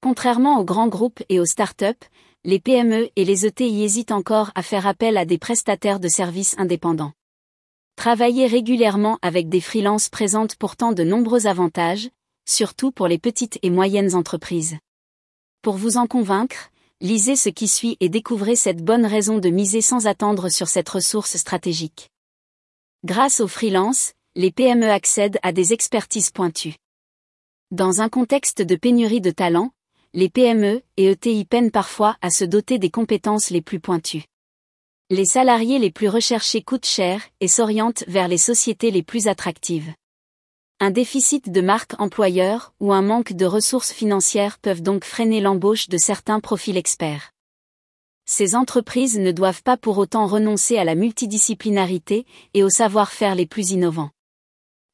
Contrairement aux grands groupes et aux startups, les PME et les ETI hésitent encore à faire appel à des prestataires de services indépendants. Travailler régulièrement avec des freelances présente pourtant de nombreux avantages, surtout pour les petites et moyennes entreprises. Pour vous en convaincre, lisez ce qui suit et découvrez cette bonne raison de miser sans attendre sur cette ressource stratégique. Grâce aux freelances, les PME accèdent à des expertises pointues. Dans un contexte de pénurie de talents, les PME et ETI peinent parfois à se doter des compétences les plus pointues. Les salariés les plus recherchés coûtent cher et s'orientent vers les sociétés les plus attractives. Un déficit de marque employeur ou un manque de ressources financières peuvent donc freiner l'embauche de certains profils experts. Ces entreprises ne doivent pas pour autant renoncer à la multidisciplinarité et au savoir-faire les plus innovants.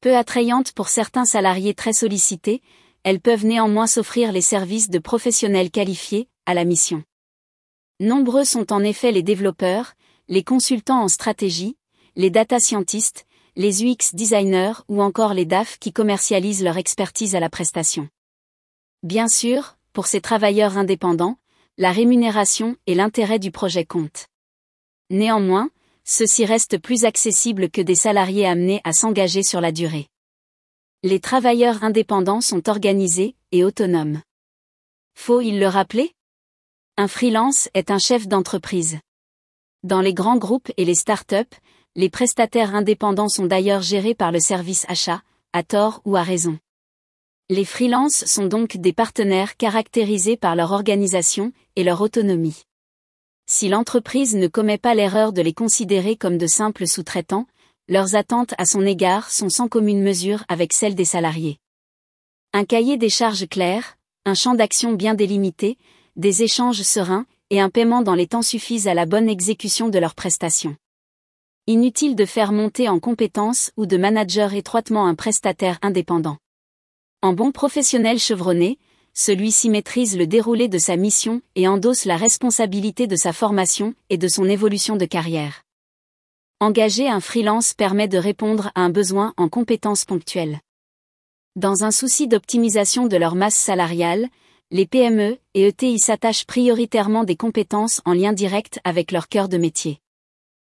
Peu attrayantes pour certains salariés très sollicités, elles peuvent néanmoins s'offrir les services de professionnels qualifiés, à la mission. Nombreux sont en effet les développeurs, les consultants en stratégie, les data scientists, les UX designers ou encore les DAF qui commercialisent leur expertise à la prestation. Bien sûr, pour ces travailleurs indépendants, la rémunération et l'intérêt du projet comptent. Néanmoins, ceux-ci restent plus accessibles que des salariés amenés à s'engager sur la durée. Les travailleurs indépendants sont organisés et autonomes. Faut-il le rappeler? Un freelance est un chef d'entreprise. Dans les grands groupes et les startups, les prestataires indépendants sont d'ailleurs gérés par le service achat, à tort ou à raison. Les freelances sont donc des partenaires caractérisés par leur organisation et leur autonomie. Si l'entreprise ne commet pas l'erreur de les considérer comme de simples sous-traitants, leurs attentes à son égard sont sans commune mesure avec celles des salariés. Un cahier des charges clair, un champ d'action bien délimité, des échanges sereins, et un paiement dans les temps suffisent à la bonne exécution de leurs prestations. Inutile de faire monter en compétences ou de manager étroitement un prestataire indépendant. En bon professionnel chevronné, celui-ci maîtrise le déroulé de sa mission et endosse la responsabilité de sa formation et de son évolution de carrière. Engager un freelance permet de répondre à un besoin en compétences ponctuelles. Dans un souci d'optimisation de leur masse salariale, les PME et ETI s'attachent prioritairement des compétences en lien direct avec leur cœur de métier.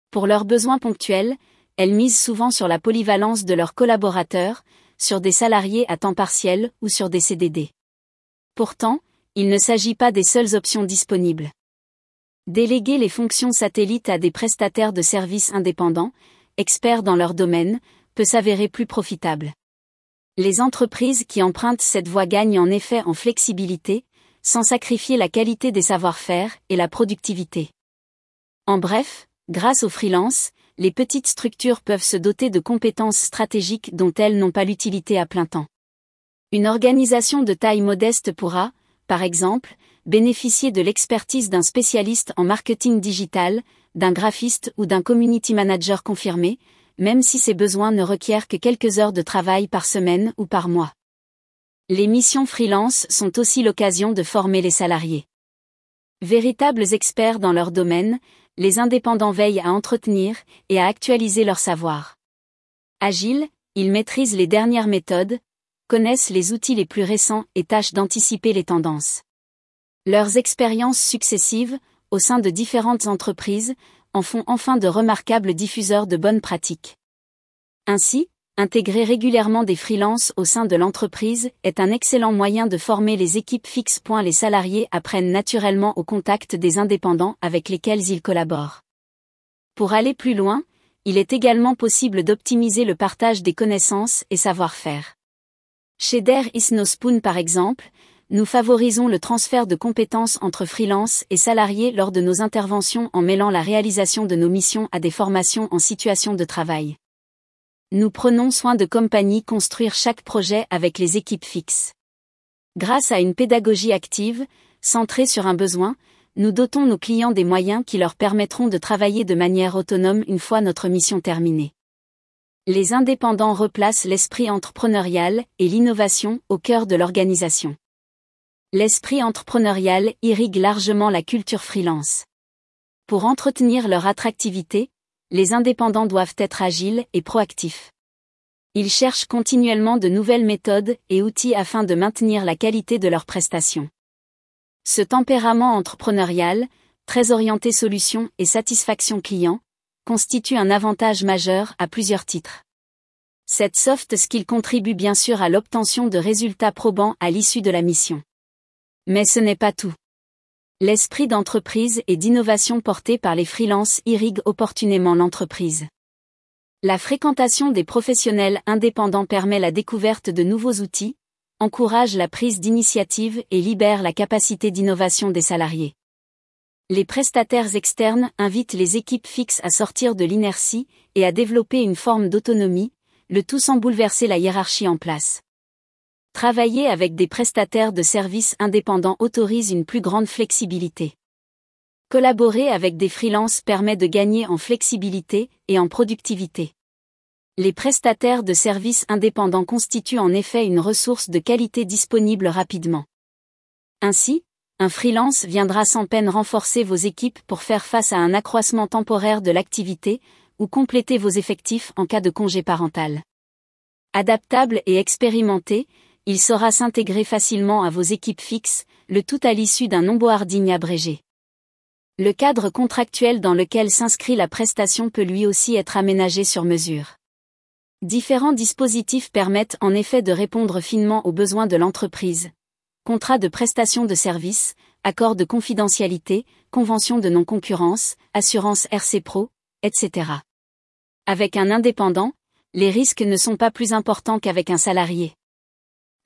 Pour leurs besoins ponctuels, elles misent souvent sur la polyvalence de leurs collaborateurs, sur des salariés à temps partiel ou sur des CDD. Pourtant, il ne s'agit pas des seules options disponibles. Déléguer les fonctions satellites à des prestataires de services indépendants, experts dans leur domaine, peut s'avérer plus profitable. Les entreprises qui empruntent cette voie gagnent en effet en flexibilité, sans sacrifier la qualité des savoir-faire et la productivité. En bref, grâce aux freelance, les petites structures peuvent se doter de compétences stratégiques dont elles n'ont pas l'utilité à plein temps. Une organisation de taille modeste pourra, par exemple, bénéficier de l'expertise d'un spécialiste en marketing digital, d'un graphiste ou d'un community manager confirmé, même si ces besoins ne requièrent que quelques heures de travail par semaine ou par mois. Les missions freelance sont aussi l'occasion de former les salariés. Véritables experts dans leur domaine, les indépendants veillent à entretenir et à actualiser leur savoir. Agiles, ils maîtrisent les dernières méthodes, connaissent les outils les plus récents et tâchent d'anticiper les tendances. Leurs expériences successives, au sein de différentes entreprises, en font enfin de remarquables diffuseurs de bonnes pratiques. Ainsi, intégrer régulièrement des freelances au sein de l'entreprise est un excellent moyen de former les équipes fixes. Les salariés apprennent naturellement au contact des indépendants avec lesquels ils collaborent. Pour aller plus loin, il est également possible d'optimiser le partage des connaissances et savoir-faire. Chez Der Isnospoon par exemple, nous favorisons le transfert de compétences entre freelance et salariés lors de nos interventions en mêlant la réalisation de nos missions à des formations en situation de travail. Nous prenons soin de compagnie construire chaque projet avec les équipes fixes. Grâce à une pédagogie active, centrée sur un besoin, nous dotons nos clients des moyens qui leur permettront de travailler de manière autonome une fois notre mission terminée. Les indépendants replacent l'esprit entrepreneurial et l'innovation au cœur de l'organisation l'esprit entrepreneurial irrigue largement la culture freelance. Pour entretenir leur attractivité, les indépendants doivent être agiles et proactifs. Ils cherchent continuellement de nouvelles méthodes et outils afin de maintenir la qualité de leurs prestations. Ce tempérament entrepreneurial, très orienté solution et satisfaction client, constitue un avantage majeur à plusieurs titres. Cette soft skill contribue bien sûr à l'obtention de résultats probants à l'issue de la mission. Mais ce n'est pas tout. L'esprit d'entreprise et d'innovation porté par les freelances irrigue opportunément l'entreprise. La fréquentation des professionnels indépendants permet la découverte de nouveaux outils, encourage la prise d'initiative et libère la capacité d'innovation des salariés. Les prestataires externes invitent les équipes fixes à sortir de l'inertie et à développer une forme d'autonomie, le tout sans bouleverser la hiérarchie en place. Travailler avec des prestataires de services indépendants autorise une plus grande flexibilité. Collaborer avec des freelances permet de gagner en flexibilité et en productivité. Les prestataires de services indépendants constituent en effet une ressource de qualité disponible rapidement. Ainsi, un freelance viendra sans peine renforcer vos équipes pour faire face à un accroissement temporaire de l'activité, ou compléter vos effectifs en cas de congé parental. Adaptable et expérimenté, il saura s'intégrer facilement à vos équipes fixes, le tout à l'issue d'un onboarding abrégé. Le cadre contractuel dans lequel s'inscrit la prestation peut lui aussi être aménagé sur mesure. Différents dispositifs permettent en effet de répondre finement aux besoins de l'entreprise. Contrat de prestation de services, accord de confidentialité, convention de non-concurrence, assurance RC Pro, etc. Avec un indépendant, les risques ne sont pas plus importants qu'avec un salarié.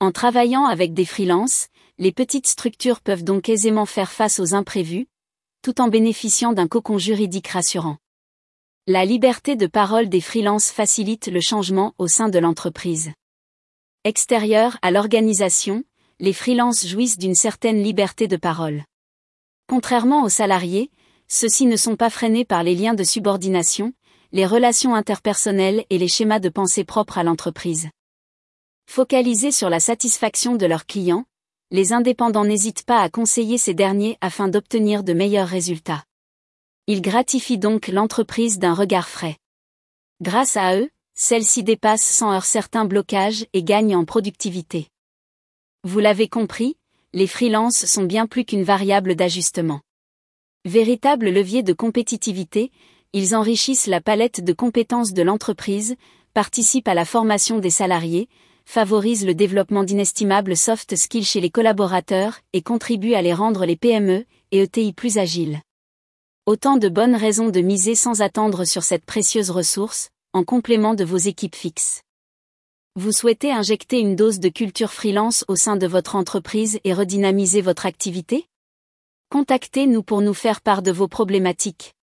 En travaillant avec des freelances, les petites structures peuvent donc aisément faire face aux imprévus, tout en bénéficiant d'un cocon juridique rassurant. La liberté de parole des freelances facilite le changement au sein de l'entreprise. Extérieur à l'organisation, les freelances jouissent d'une certaine liberté de parole. Contrairement aux salariés, ceux-ci ne sont pas freinés par les liens de subordination, les relations interpersonnelles et les schémas de pensée propres à l'entreprise. Focalisés sur la satisfaction de leurs clients, les indépendants n'hésitent pas à conseiller ces derniers afin d'obtenir de meilleurs résultats. Ils gratifient donc l'entreprise d'un regard frais. Grâce à eux, celle-ci dépasse sans heurts certains blocages et gagne en productivité. Vous l'avez compris, les freelances sont bien plus qu'une variable d'ajustement. Véritable levier de compétitivité, ils enrichissent la palette de compétences de l'entreprise, participent à la formation des salariés, favorisent le développement d'inestimables soft skills chez les collaborateurs et contribuent à les rendre les PME et ETI plus agiles. Autant de bonnes raisons de miser sans attendre sur cette précieuse ressource, en complément de vos équipes fixes. Vous souhaitez injecter une dose de culture freelance au sein de votre entreprise et redynamiser votre activité? Contactez-nous pour nous faire part de vos problématiques.